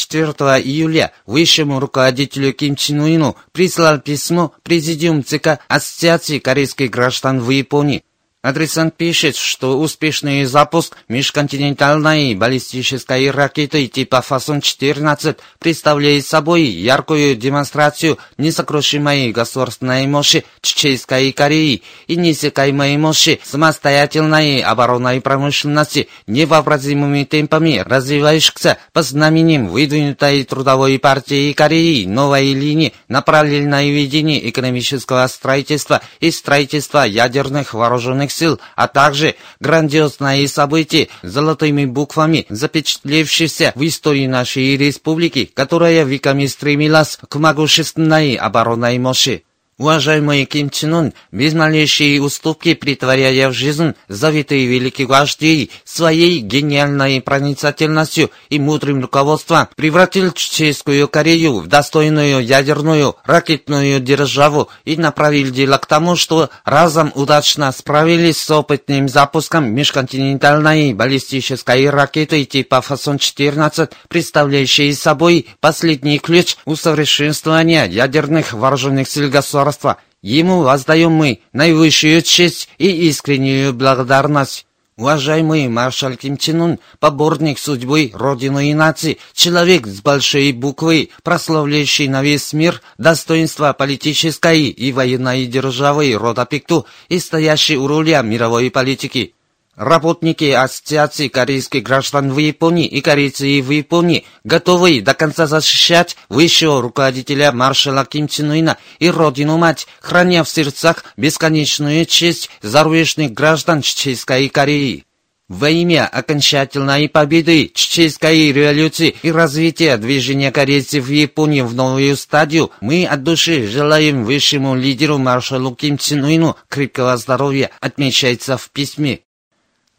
4 июля высшему руководителю Ким Чен Уину прислал письмо Президиум ЦК Ассоциации корейских граждан в Японии. Адресант пишет, что успешный запуск межконтинентальной баллистической ракеты типа «Фасон-14» представляет собой яркую демонстрацию несокрушимой государственной мощи Чеченской Кореи и несекаемой мощи самостоятельной оборонной промышленности, невообразимыми темпами развивающихся по знаменем выдвинутой трудовой партии Кореи новой линии на параллельное ведение экономического строительства и строительства ядерных вооруженных вооруженных сил, а также грандиозные события золотыми буквами, запечатлевшиеся в истории нашей республики, которая веками стремилась к могущественной оборонной мощи. Уважаемый Ким Чен Ун, без малейшей уступки притворяя в жизнь завитые великие вожди своей гениальной проницательностью и мудрым руководством, превратил Чеченскую Корею в достойную ядерную ракетную державу и направил дело к тому, что разом удачно справились с опытным запуском межконтинентальной баллистической ракеты типа Фасон-14, представляющей собой последний ключ усовершенствования ядерных вооруженных сил государства. Ему воздаем мы наивысшую честь и искреннюю благодарность. Уважаемый маршал Ким Чен Ун, поборник судьбы Родины и нации, человек с большой буквы, прославляющий на весь мир достоинство политической и военной державы рода Пикту и стоящий у руля мировой политики. Работники Ассоциации корейских граждан в Японии и корейцы в Японии готовы до конца защищать высшего руководителя маршала Ким Чен Ына и родину-мать, храня в сердцах бесконечную честь зарубежных граждан Чеченской Кореи. Во имя окончательной победы чеченской революции и развития движения корейцев в Японии в новую стадию, мы от души желаем высшему лидеру маршалу Ким Чен Ыну крепкого здоровья, отмечается в письме.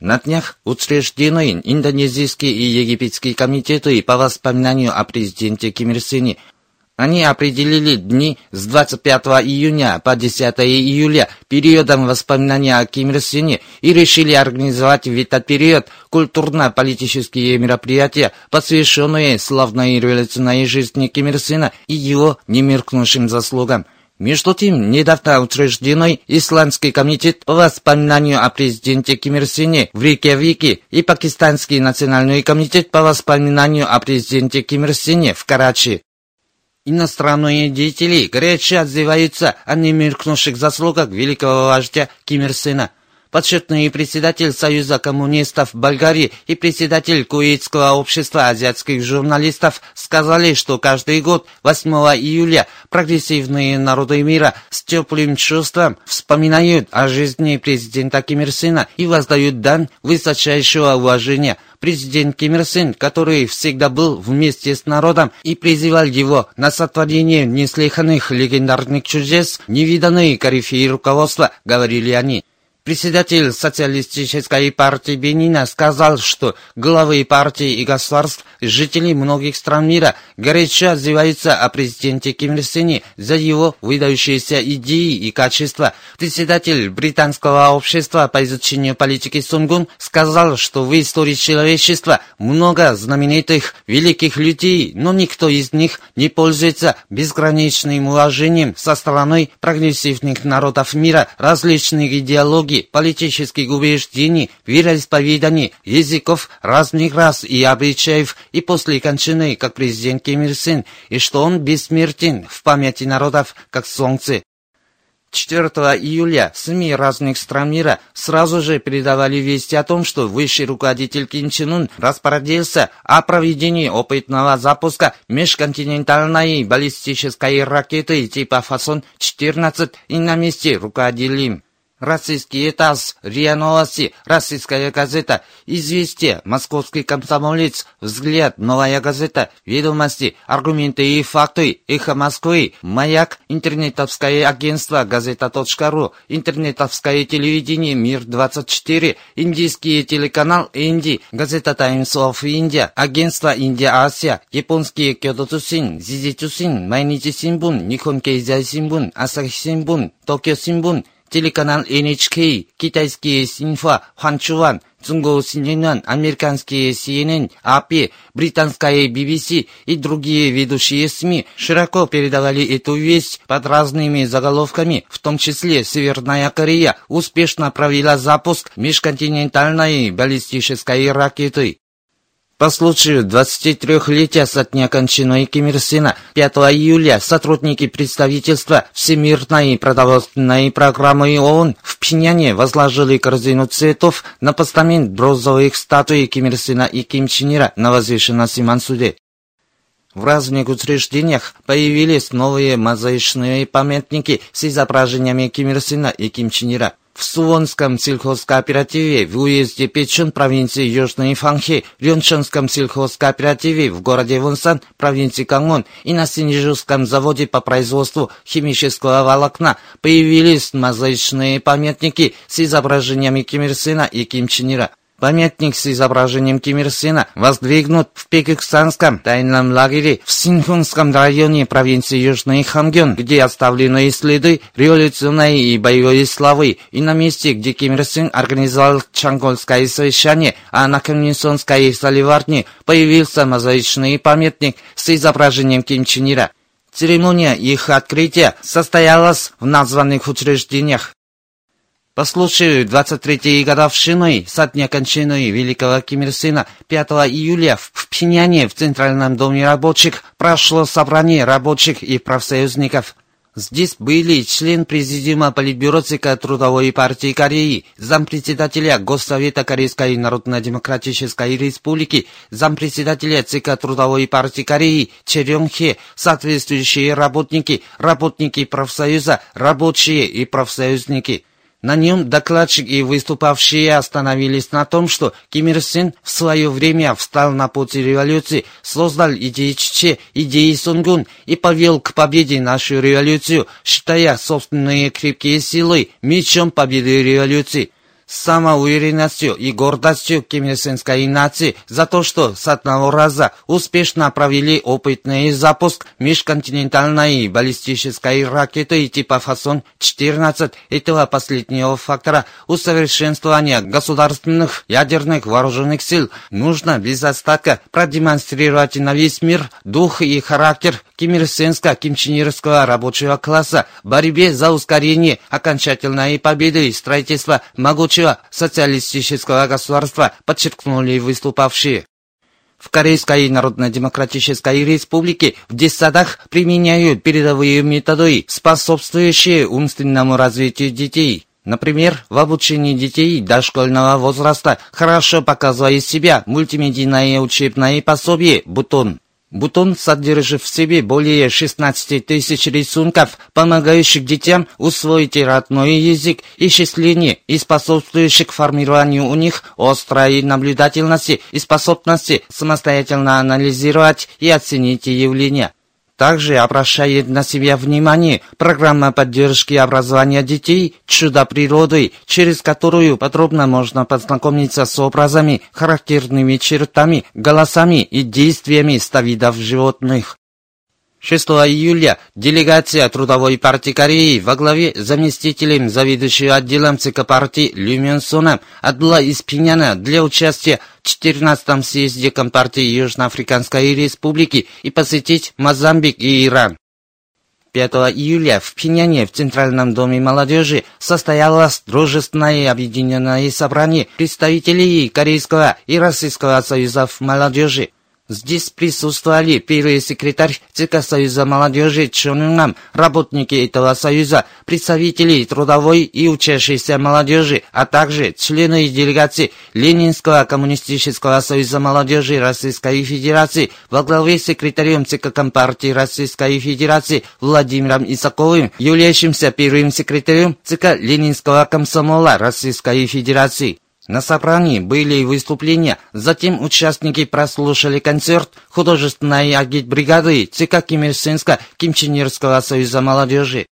На днях учреждены индонезийские и египетские комитеты по воспоминанию о президенте Ким Ир Сене. Они определили дни с 25 июня по 10 июля периодом воспоминания о Ким Ир Сене и решили организовать в этот период культурно-политические мероприятия, посвященные славной революционной жизни Ким Ир Сена и его немеркнувшим заслугам. Между тем, недавно учрежденный Исландский комитет по воспоминанию о президенте Ким Ир Сене в Рейкьявике и Пакистанский национальный комитет по воспоминанию о президенте Ким Ир Сене в Карачи. Иностранные деятели горячо отзываются о немеркнувших заслугах великого вождя Ким Ир Сена – почетный председатель Союза коммунистов Болгарии и председатель Куитского общества азиатских журналистов сказали, что каждый год 8 июля прогрессивные народы мира с теплым чувством вспоминают о жизни президента Ким Ир Сена и воздают дань высочайшего уважения президент Ким Ир Сен, который всегда был вместе с народом и призывал его на сотворение неслыханных легендарных чудес, невиданные корифеи руководства, говорили они. Председатель социалистической партии Бенина сказал, что главы партий и государств, жители многих стран мира горячо отзываются о президенте Ким Ир Сене за его выдающиеся идеи и качества. Председатель британского общества по изучению политики Сунгун сказал, что в истории человечества много знаменитых великих людей, но никто из них не пользуется безграничным уважением со стороны прогрессивных народов мира различных идеологий идеологий, политических убеждений, вероисповеданий, языков разных рас и обычаев и после кончины, как президент Ким Ир Сен, и что он бессмертен в памяти народов, как солнце. 4 июля СМИ разных стран мира сразу же передавали вести о том, что высший руководитель Ким Чен Ун распорядился о проведении опытного запуска межконтинентальной баллистической ракеты типа Фасон-14 и на месте руководил им. Российские ТАСС, РИА Новости, Российская газета, Известия, Московский комсомолец, Взгляд, Новая газета, Ведомости, Аргументы и факты, Эхо Москвы, Маяк, Интернетовское агентство, Газета.ру, Интернетовское телевидение, Мир-24, Индийский телеканал Инди, Газета Times of India, Агентство Индия-Асия, Японские Кёдо Тусин, Зизи Тусин, Майничи Синбун, Никон Кейзай Синбун, Асахи Синбун, Токио Синбун, телеканал NHK, китайские Синфа, Ханчуан, Цунго Синьян, американские CNN, АПИ, британская BBC и другие ведущие СМИ широко передавали эту весть под разными заголовками, в том числе Северная Корея успешно провела запуск межконтинентальной баллистической ракеты. По случаю 23-летия со дня кончины Ким Ир Сена 5 июля сотрудники представительства Всемирной продовольственной программы ООН в Пхеньяне возложили корзину цветов на постамент бронзовых статуй Ким Ир Сена и Ким Чен Ира на возвышенности Мансуде. В разных учреждениях появились новые мозаичные памятники с изображениями Ким Ир Сена и Ким Чен Ира. В Суонском сельхозкооперативе в уезде Печен провинции Южной Фанхи, Рюнченском сельхозкооперативе в городе Вунсан провинции Кангон и на Синежуском заводе по производству химического волокна появились мозаичные памятники с изображениями Ким Ир Сена и Ким Чен Ира. Памятник с изображением Ким Ир Сена воздвигнут в Пекикстанском тайном лагере в Синхунском районе провинции Южный Хамгён, где оставлены следы революционной и боевой славы, и на месте, где Ким Ир Сен организовал Чангольское совещание, а на Коммунистонской соливарне появился мозаичный памятник с изображением Ким Чен Ира. Церемония их открытия состоялась в названных учреждениях. По случаю 23-й годовщины со дня кончины великого Ким Ир Сена 5 июля в Пхеньяне в Центральном доме рабочих прошло собрание рабочих и профсоюзников. Здесь были член Президиума Политбюро ЦК Трудовой партии Кореи, зампредседателя Госсовета Корейской Народно-Демократической Республики, зампредседателя ЦК Трудовой партии Кореи Черён Хе, соответствующие работники, работники профсоюза, рабочие и профсоюзники – на нем докладчик и выступавшие остановились на том, что Ким Ир Сен в свое время встал на пути революции, создал идеи Чече, идеи Сунгун и повел к победе нашу революцию, считая собственные крепкие силы мечом победы революции самоуверенностью и гордостью кимирсенской нации за то, что с одного раза успешно провели опытный запуск межконтинентальной баллистической ракеты типа «Фасон-14» этого последнего фактора усовершенствования государственных ядерных вооруженных сил. Нужно без остатка продемонстрировать на весь мир дух и характер кимирсенско-кимченерского рабочего класса в борьбе за ускорение окончательной победы и строительства могучего социалистического государства, подчеркнули выступавшие. В Корейской Народно-Демократической Республике в детсадах применяют передовые методы, способствующие умственному развитию детей. Например, в обучении детей дошкольного возраста хорошо показывает себя мультимедийное учебное пособие «Бутон». Бутон содержит в себе более 16 тысяч рисунков, помогающих детям усвоить родной язык и числение и способствующих формированию у них острой наблюдательности и способности самостоятельно анализировать и оценить явления. Также обращает на себя внимание программа поддержки образования детей «Чудо природы», через которую подробно можно познакомиться с образами, характерными чертами, голосами и действиями ставидов животных. 6 июля делегация Трудовой партии Кореи во главе заместителем заведующего отделом ЦК партии Лю Мюнсоном отбыла из Пиняна для участия в 14-м съезде Компартии Южноафриканской Республики и посетить Мозамбик и Иран. 5 июля в Пиняне в Центральном доме молодежи состоялось дружественное объединенное собрание представителей Корейского и Российского союзов молодежи. Здесь присутствовали первый секретарь ЦК Союза молодежи Чонунгам, работники этого союза, представители трудовой и учащейся молодежи, а также члены делегации Ленинского коммунистического союза молодежи Российской Федерации во главе с секретарем ЦК Компартии Российской Федерации Владимиром Исаковым, являющимся первым секретарем ЦК Ленинского комсомола Российской Федерации. На собрании были выступления, затем участники прослушали концерт художественной агитбригады ЦК Ким Ир Кимченерского союза молодежи.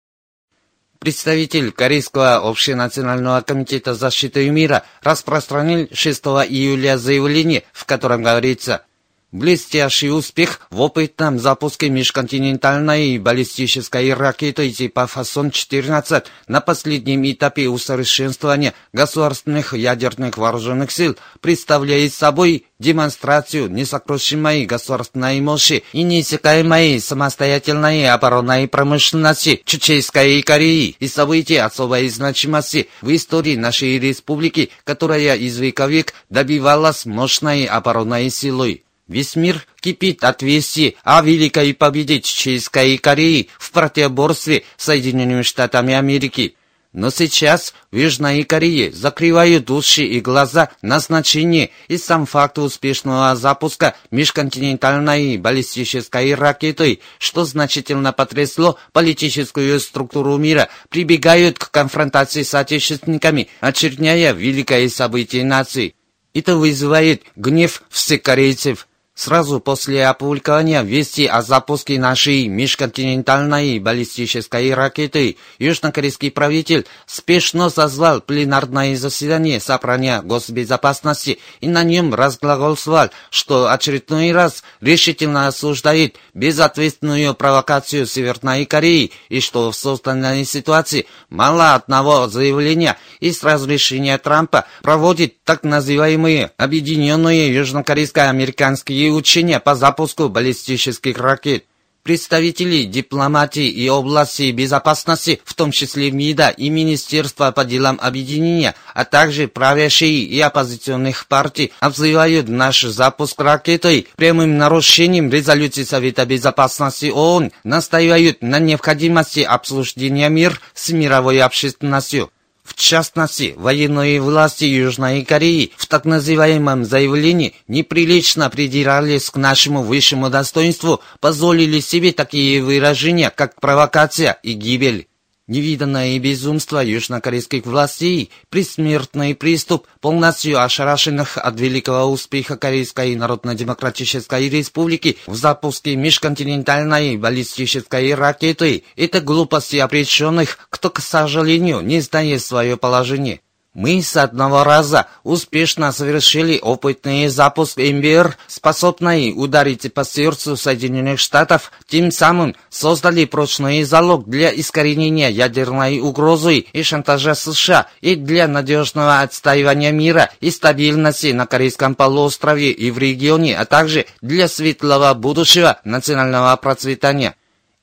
Представитель Корейского общенационального комитета защиты мира распространил 6 июля заявление, в котором говорится – Блестящий успех в опытном запуске межконтинентальной баллистической ракеты типа «Фасон-14» на последнем этапе усовершенствования государственных ядерных вооруженных сил представляет собой демонстрацию несокрушимой государственной мощи и неиссякаемой самостоятельной оборонной промышленности Чеченской Кореи и события особой значимости в истории нашей республики, которая из века век добивалась мощной оборонной силой. Весь мир кипит от вести о великой победе Чеченской Кореи в противоборстве с Соединенными Штатами Америки. Но сейчас в Южной Корее закрывают уши и глаза на значение и сам факт успешного запуска межконтинентальной баллистической ракеты, что значительно потрясло политическую структуру мира, прибегают к конфронтации с отечественниками, очерняя великое событие нации. Это вызывает гнев всех корейцев – Сразу после опубликования вести о запуске нашей межконтинентальной баллистической ракеты южнокорейский правитель спешно созвал пленарное заседание собрания госбезопасности и на нем разглагольствовал, что очередной раз решительно осуждает безответственную провокацию Северной Кореи и что в созданной ситуации мало одного заявления из разрешения Трампа проводит так называемые объединенные южнокорейско-американские и учения по запуску баллистических ракет. Представители дипломатии и области безопасности, в том числе МИДа и Министерства по делам объединения, а также правящие и оппозиционных партий, обзывают наш запуск ракетой прямым нарушением резолюции Совета Безопасности ООН, настаивают на необходимости обсуждения мир с мировой общественностью. В частности, военные власти Южной Кореи в так называемом заявлении неприлично придирались к нашему высшему достоинству, позволили себе такие выражения, как провокация и гибель. Невиданное безумство южнокорейских властей, присмертный приступ полностью ошарашенных от великого успеха Корейской Народно-Демократической Республики в запуске межконтинентальной баллистической ракеты – это глупости обреченных, кто, к сожалению, не знает свое положение. Мы с одного раза успешно совершили опытный запуск МБР, способный ударить по сердцу Соединенных Штатов, тем самым создали прочный залог для искоренения ядерной угрозы и шантажа США и для надежного отстаивания мира и стабильности на Корейском полуострове и в регионе, а также для светлого будущего национального процветания.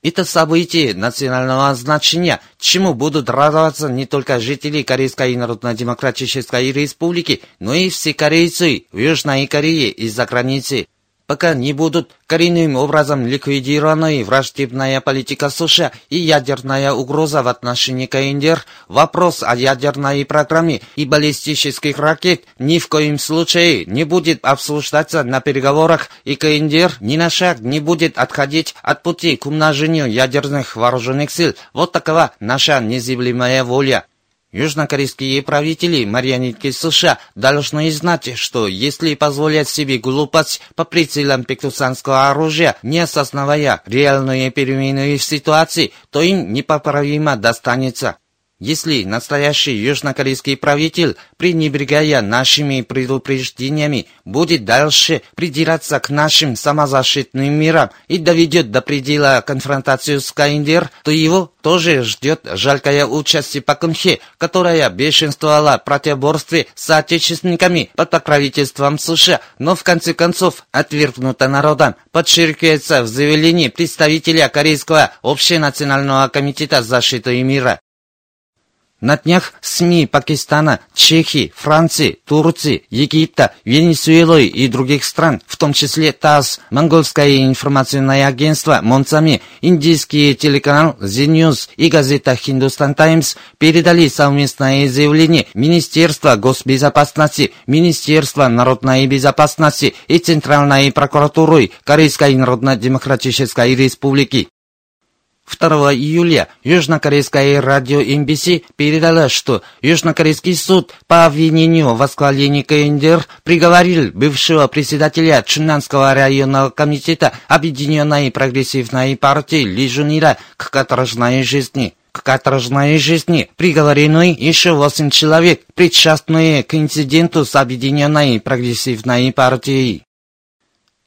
Это событие национального значения, чему будут радоваться не только жители Корейской Народно-Демократической Республики, но и все корейцы в Южной Корее и за границей пока не будут коренным образом ликвидированы враждебная политика США и ядерная угроза в отношении КНДР, вопрос о ядерной программе и баллистических ракет ни в коем случае не будет обсуждаться на переговорах, и КНДР ни на шаг не будет отходить от пути к умножению ядерных вооруженных сил. Вот такова наша незыблемая воля. Южнокорейские правители, марионетки США, должны знать, что если позволять себе глупость по прицелам пектусанского оружия, не осознавая реальные перемены в ситуации, то им непоправимо достанется. Если настоящий южнокорейский правитель, пренебрегая нашими предупреждениями, будет дальше придираться к нашим самозащитным мирам и доведет до предела конфронтацию с КНДР, то его тоже ждет жалкое участие Пакунхе, которая бешенствовала в противоборстве с отечественниками под покровительством США, но в конце концов отвергнута народом, подчеркивается в заявлении представителя Корейского общенационального комитета защиты мира. На днях СМИ Пакистана, Чехии, Франции, Турции, Египта, Венесуэлы и других стран, в том числе ТАСС, Монгольское информационное агентство Монцами, индийский телеканал The News и газета Hindustan Times передали совместное заявление Министерства госбезопасности, Министерства народной безопасности и Центральной прокуратуры Корейской Народно-Демократической Республики. 2 июля южнокорейское радио MBC передало, что южнокорейский суд по обвинению в оскорблении КНДР приговорил бывшего председателя Чуннанского районного комитета Объединенной прогрессивной партии Ли Жунира к каторжной жизни. К каторжной жизни приговорены еще восемь человек, причастные к инциденту с Объединенной прогрессивной партией.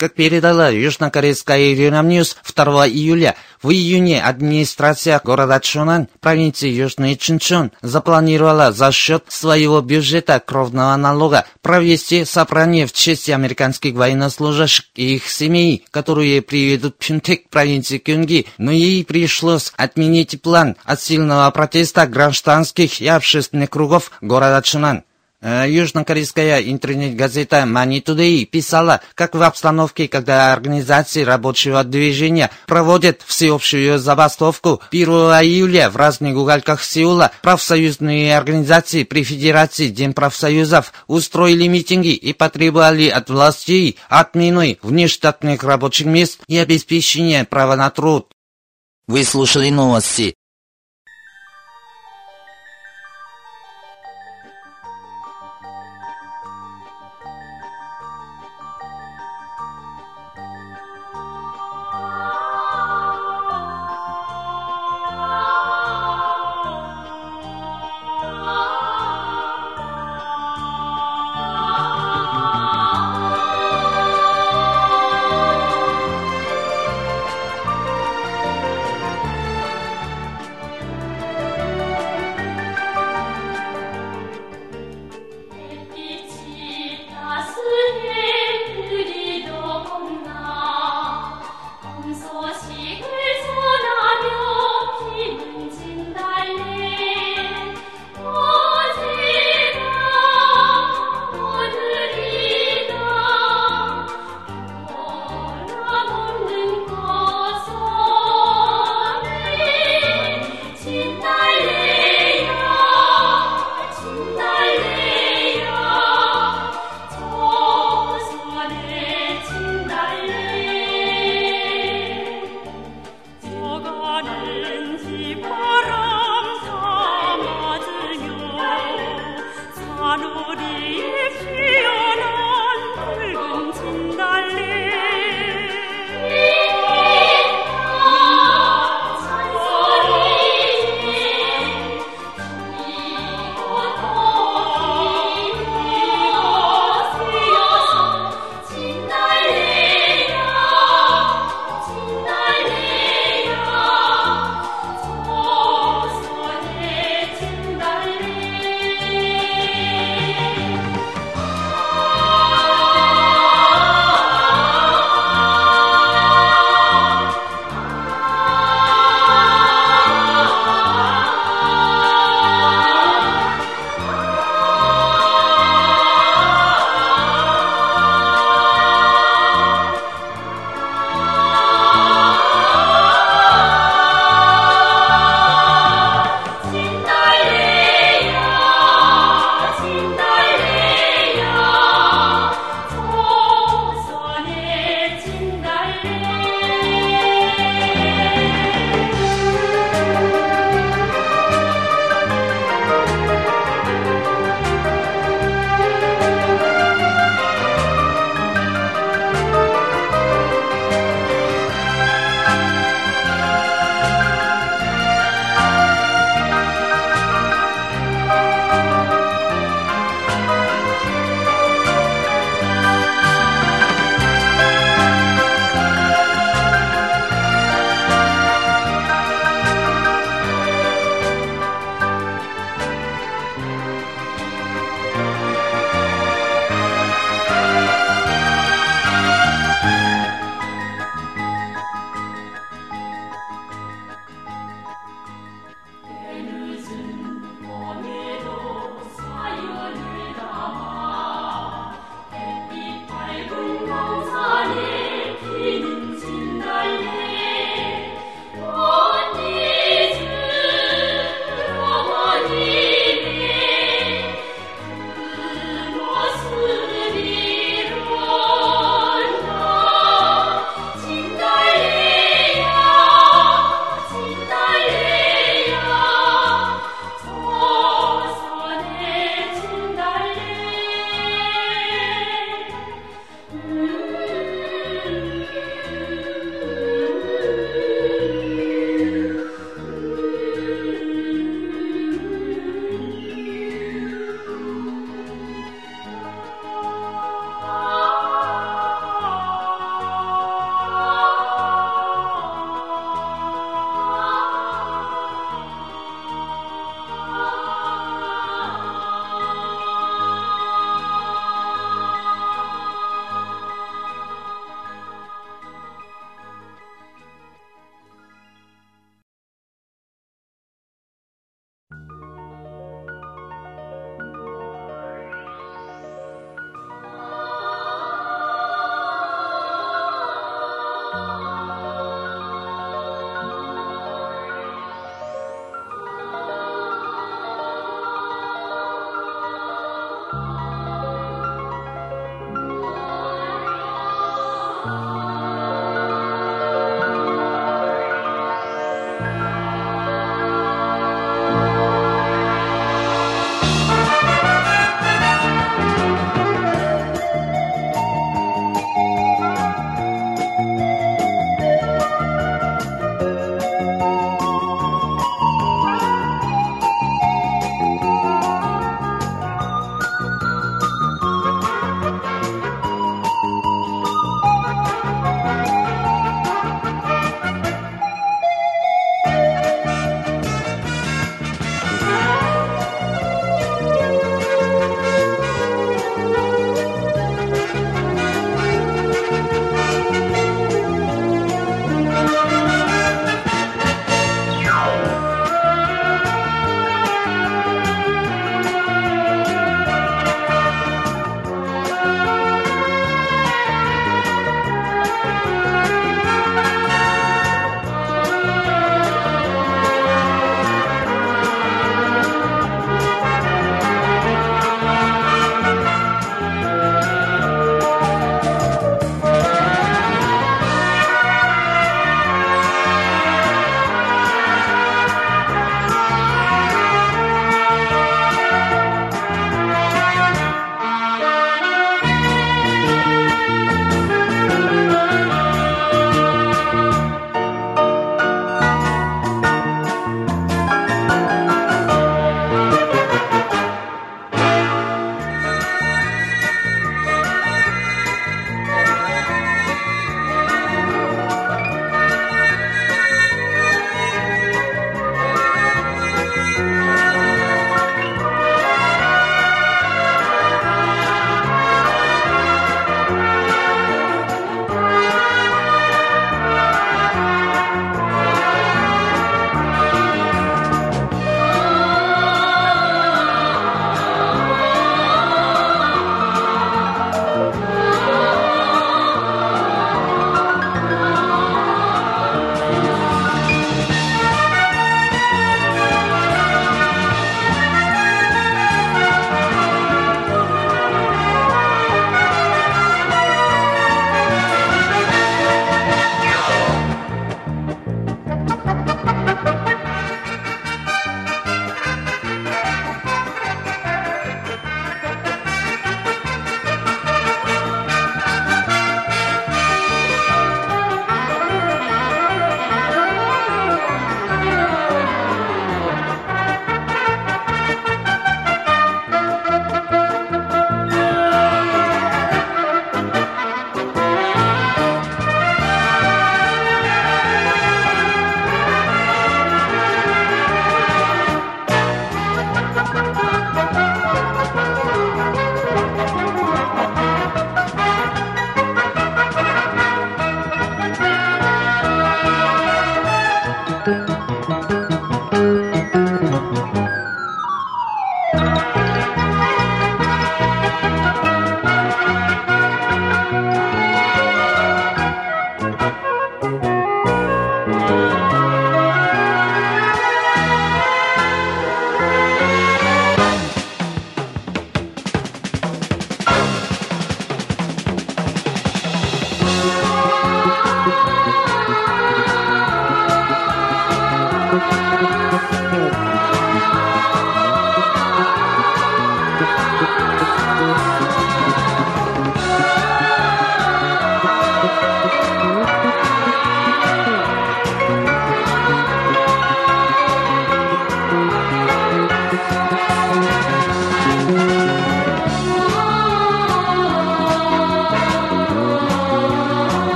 Как передала южнокорейская Юнхап Ньюс 2 июля, в июне администрация города Чунан, провинции Южный Чунчон, запланировала за счет своего бюджета кровного налога провести собрание в честь американских военнослужащих и их семей, которые приведут Пюнтек провинции Кюнги, но ей пришлось отменить план от сильного протеста гражданских и общественных кругов города Чунан. Э, южнокорейская интернет-газета Money Today писала, как в обстановке, когда организации рабочего движения проводят всеобщую забастовку 1 июля в разных уголках Сеула, профсоюзные организации при Федерации День профсоюзов устроили митинги и потребовали от властей отмены внештатных рабочих мест и обеспечения права на труд. Вы слушали новости.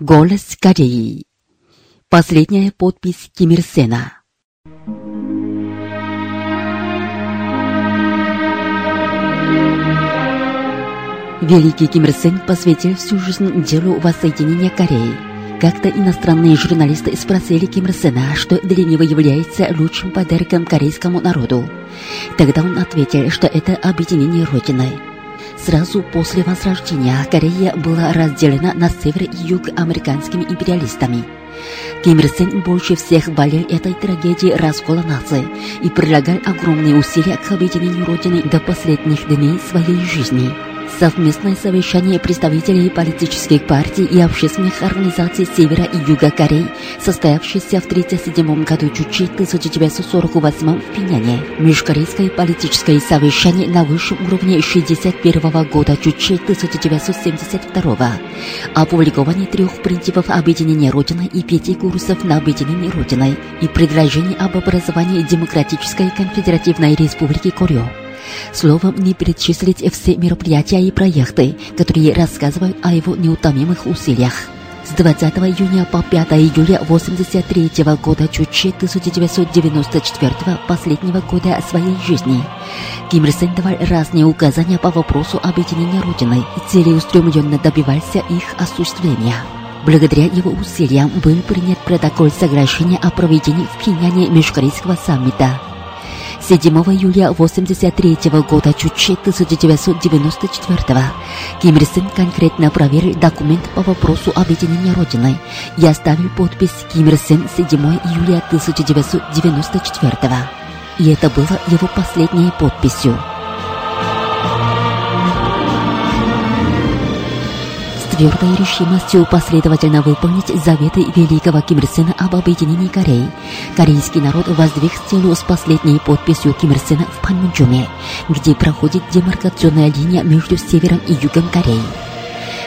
Голос Кореи. Последняя подпись Ким Ир Сена. Великий Ким Ир Сен посвятил всю жизнь делу воссоединения Кореи. Как-то иностранные журналисты спросили Ким Ир Сена, что для него является лучшим подарком корейскому народу. Тогда он ответил, что это объединение Родиной. Сразу после Возрождения Корея была разделена на север и юг американскими империалистами. Ким Ир Сен больше всех болел этой трагедией раскола нации и прилагал огромные усилия к объединению Родины до последних дней своей жизни. Совместное совещание представителей политических партий и общественных организаций Севера и Юга Кореи, состоявшееся в 1937 году Чучи 1948 в Пиняне. Межкорейское политическое совещание на высшем уровне 61 года Чучи 1972 опубликование трех принципов объединения Родины и пяти курсов на объединение Родиной и предложение об образовании Демократической конфедеративной республики Корея. Словом, не перечислить все мероприятия и проекты, которые рассказывают о его неутомимых усилиях. С 20 июня по 5 июля 83 года Чучи 1994 последнего года своей жизни Ким Ир Сен давал разные указания по вопросу объединения Родины и целеустремленно добивался их осуществления. Благодаря его усилиям был принят протокол соглашения о проведении в Пхеньяне межкорейского саммита. 7 июля 83 года Чучи 1994 Ким Ир Сен конкретно проверил документ по вопросу объединения Родиной и оставил подпись Ким Ир Сен 7 июля 1994 И это было его последней подписью. Твердой решимостью последовательно выполнить заветы великого Ким Ир Сена об объединении Кореи. Корейский народ воздвиг стену с последней подписью Ким Ир Сена в Панмунджоме, где проходит демаркационная линия между севером и югом Кореи.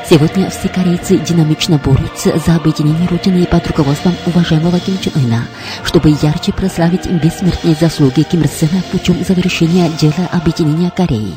Сегодня все корейцы динамично борются за объединение Родины под руководством уважаемого Ким Чен Ына, чтобы ярче прославить бессмертные заслуги Ким Ир Сена путем завершения дела объединения Кореи.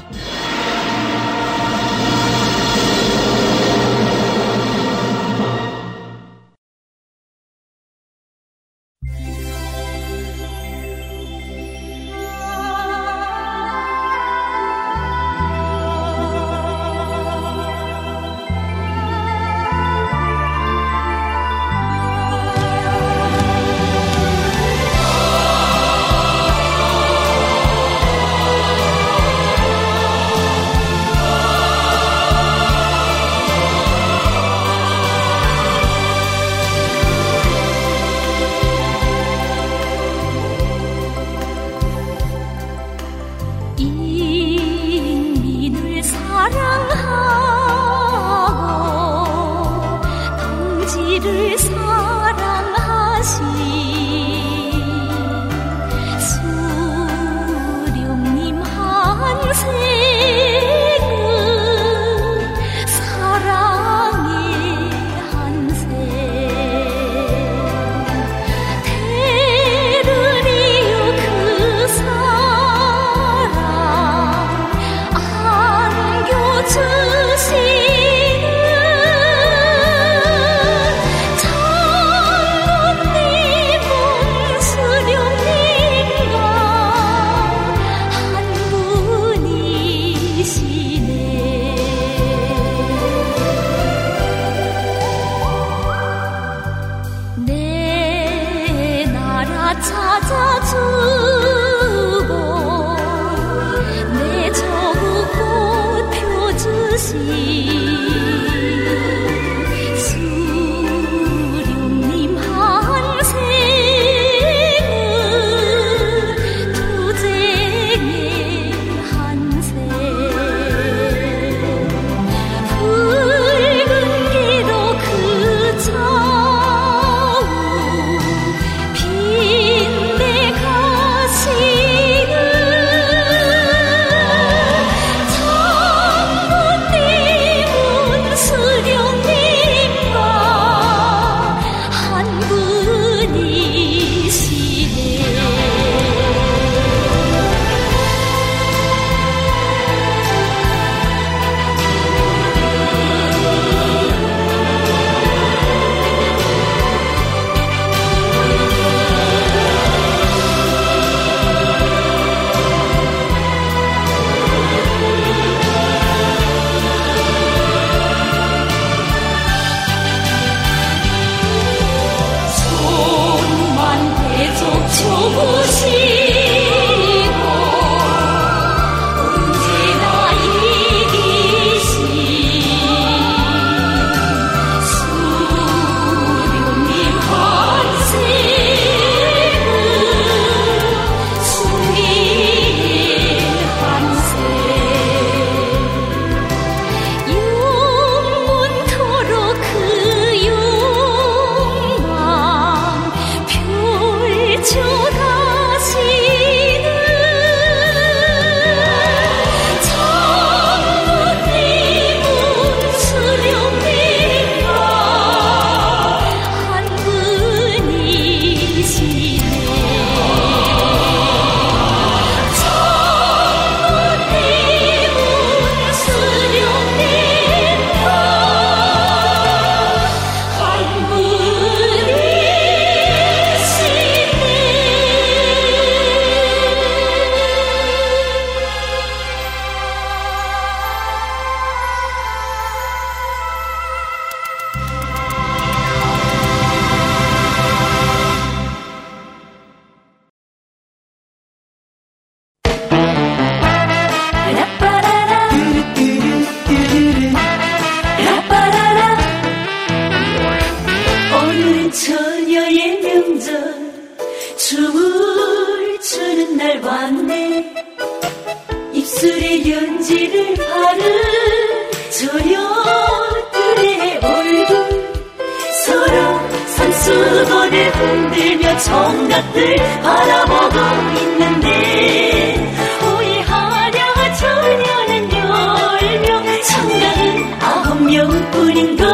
수건을 흔들며 총각들 바라보고 있는데 후회하려 처녀는 열명 청각은 아홉 명뿐인걸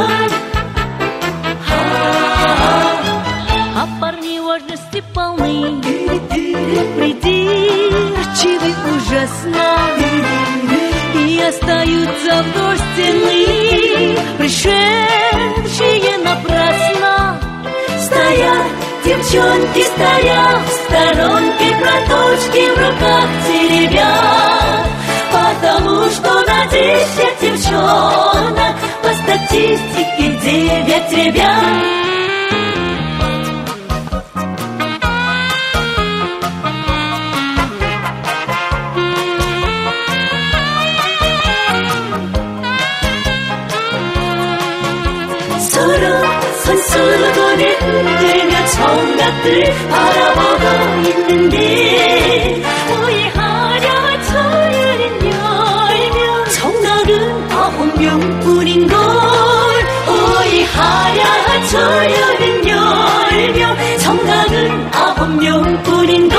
А парни важности полны Придирчивы ужасно И остаются вдоль стены Пришедшие напрасно Стоят девчонки, стоят В сторонке платочки в руках теребят Потому что на десять девчонок По статистике девять ребят 정답들 바라보고 있는데 우리 하려와 철은 열명 정답은 아홉 명뿐인걸 우리 하려와 철은 열명 정답은 아홉 명뿐인걸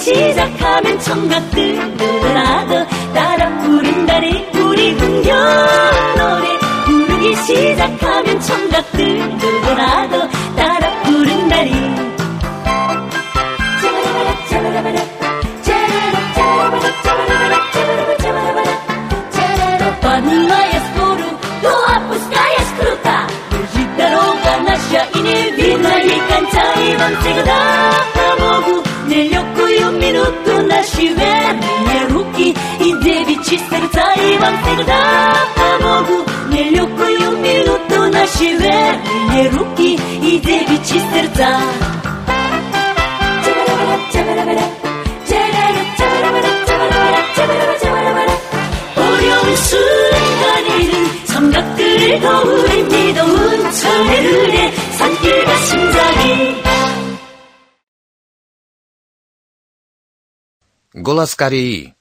시작하면 청각들 누구라도 따라 부른다네 우리 흥겨운 노래 부르기 시작하면 청각들 누구라도 따라 부른다네 Padnaya sporu, to опускаясь круто Лежит дорога наша и не видно ей конца И вам всегда помогу нелегкую минуту Наши верные руки и девичьи сердца И вам всегда помогу нелегкую минуту Наши верные руки и девичьи сердца 어려운 순간에는 청각들을 거울에 믿어온 천혜들의 산길과 심장이 Голос Кореи.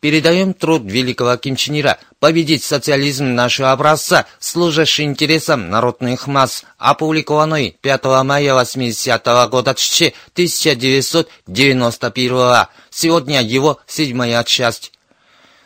Передаем труд великого Ким Чен Ира победить социализм нашего образца, служащий интересам народных масс, опубликованный 5 мая 80 года 1991 Сегодня его седьмая часть.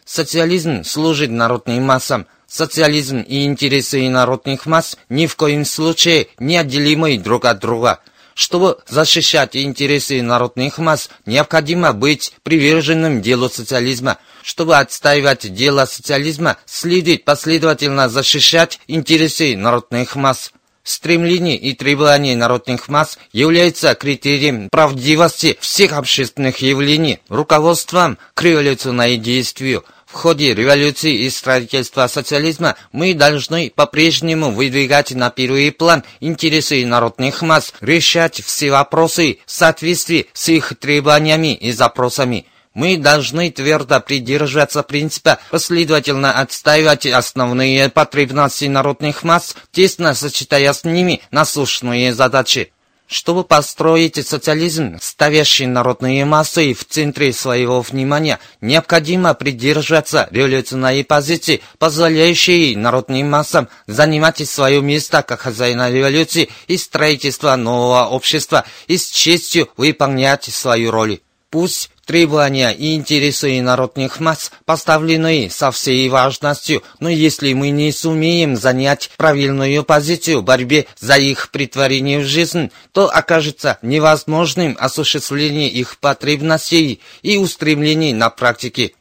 Социализм служит народным массам. Социализм и интересы народных масс ни в коем случае не отделимы друг от друга. Чтобы защищать интересы народных масс, необходимо быть приверженным делу социализма. Чтобы отстаивать дело социализма, следует последовательно защищать интересы народных масс. Стремление и требования народных масс являются критерием правдивости всех общественных явлений, руководством к революционной действию. В ходе революции и строительства социализма мы должны по-прежнему выдвигать на первый план интересы народных масс, решать все вопросы в соответствии с их требованиями и запросами. Мы должны твердо придерживаться принципа последовательно отстаивать основные потребности народных масс, тесно сочетая с ними насущные задачи. Чтобы построить социализм, ставящий народные массы в центре своего внимания, необходимо придерживаться революционной позиции, позволяющей народным массам занимать свое место как хозяина революции и строительства нового общества и с честью выполнять свою роль. Пусть требования и интересы народных масс поставлены со всей важностью, но если мы не сумеем занять правильную позицию в борьбе за их притворение в жизнь, то окажется невозможным осуществление их потребностей и устремлений на практике.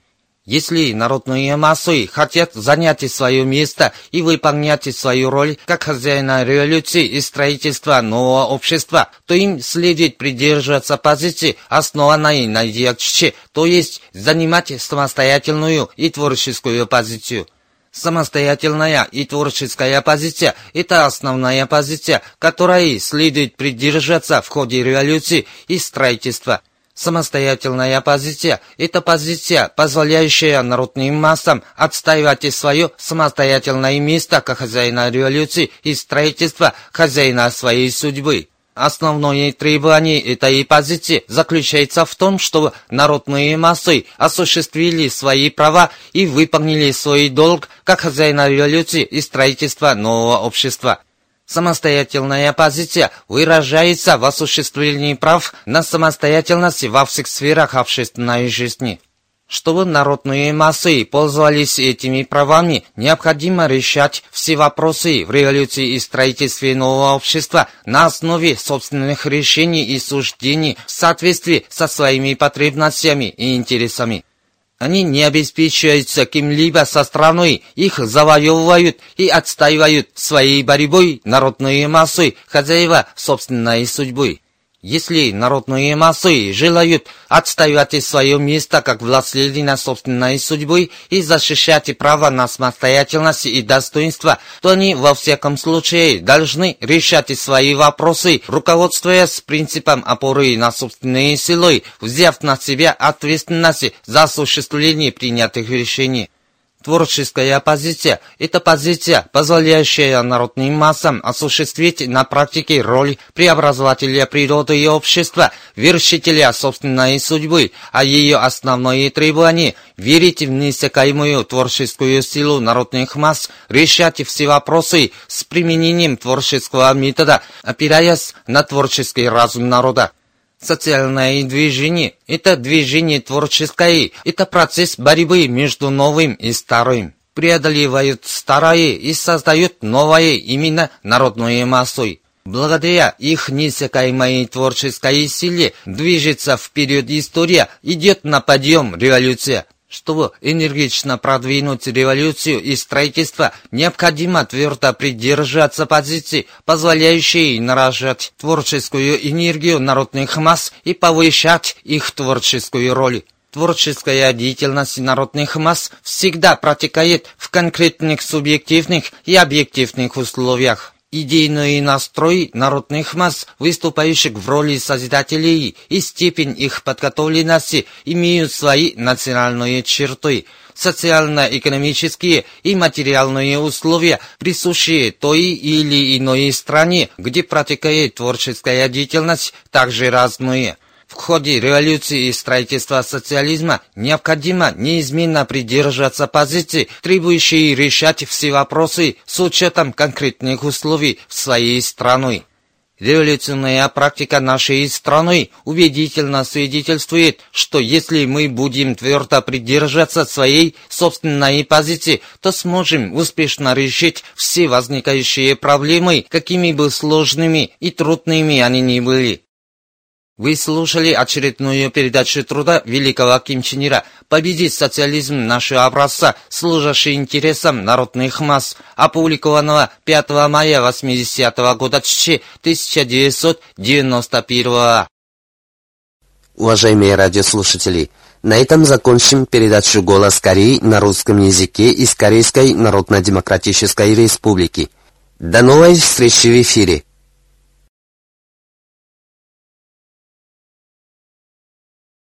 Если народные массы хотят занять свое место и выполнять свою роль как хозяина революции и строительства нового общества, то им следует придерживаться позиции, основанной на диакче, то есть занимать самостоятельную и творческую позицию. Самостоятельная и творческая позиция – это основная позиция, которой следует придерживаться в ходе революции и строительства – Самостоятельная позиция – это позиция, позволяющая народным массам отстаивать свое самостоятельное место как хозяина революции и строительства хозяина своей судьбы. Основное требование этой позиции заключается в том, чтобы народные массы осуществили свои права и выполнили свой долг как хозяина революции и строительства нового общества. Самостоятельная позиция выражается в осуществлении прав на самостоятельность во всех сферах общественной жизни. Чтобы народные массы пользовались этими правами, необходимо решать все вопросы в революции и строительстве нового общества на основе собственных решений и суждений в соответствии со своими потребностями и интересами. Они не обеспечиваются кем-либо со страной, их завоевывают и отстаивают своей борьбой народные массы, хозяева собственной судьбы. Если народные массы желают отстаивать свое место как властелина собственной судьбы и защищать право на самостоятельность и достоинство, то они во всяком случае должны решать свои вопросы, руководствуясь принципом опоры на собственные силы, взяв на себя ответственность за осуществление принятых решений. Творческая оппозиция – это позиция, позволяющая народным массам осуществить на практике роль преобразователя природы и общества, вершителя собственной судьбы, а ее основное требование – верить в неиссякаемую творческую силу народных масс, решать все вопросы с применением творческого метода, опираясь на творческий разум народа. Социальное движение – это движение творческое, это процесс борьбы между новым и старым. Преодолевают старое и создают новое именно народной массой. Благодаря их несекаемой творческой силе движется вперед история, идет на подъем революция. Чтобы энергично продвинуть революцию и строительство, необходимо твердо придерживаться позиции, позволяющей нарожать творческую энергию народных масс и повышать их творческую роль. Творческая деятельность народных масс всегда протекает в конкретных субъективных и объективных условиях идейный настрой народных масс, выступающих в роли созидателей, и степень их подготовленности имеют свои национальные черты. Социально-экономические и материальные условия, присущие той или иной стране, где протекает творческая деятельность, также разные. В ходе революции и строительства социализма необходимо неизменно придерживаться позиции, требующей решать все вопросы с учетом конкретных условий в своей стране. Революционная практика нашей страны убедительно свидетельствует, что если мы будем твердо придерживаться своей собственной позиции, то сможем успешно решить все возникающие проблемы, какими бы сложными и трудными они ни были. Вы слушали очередную передачу труда великого Ким Чен Ира «Победить социализм нашего образца, служащий интересам народных масс», опубликованного 5 мая 80 -го года 1991 Уважаемые радиослушатели, на этом закончим передачу «Голос Кореи» на русском языке из Корейской Народно-Демократической Республики. До новой встречи в эфире!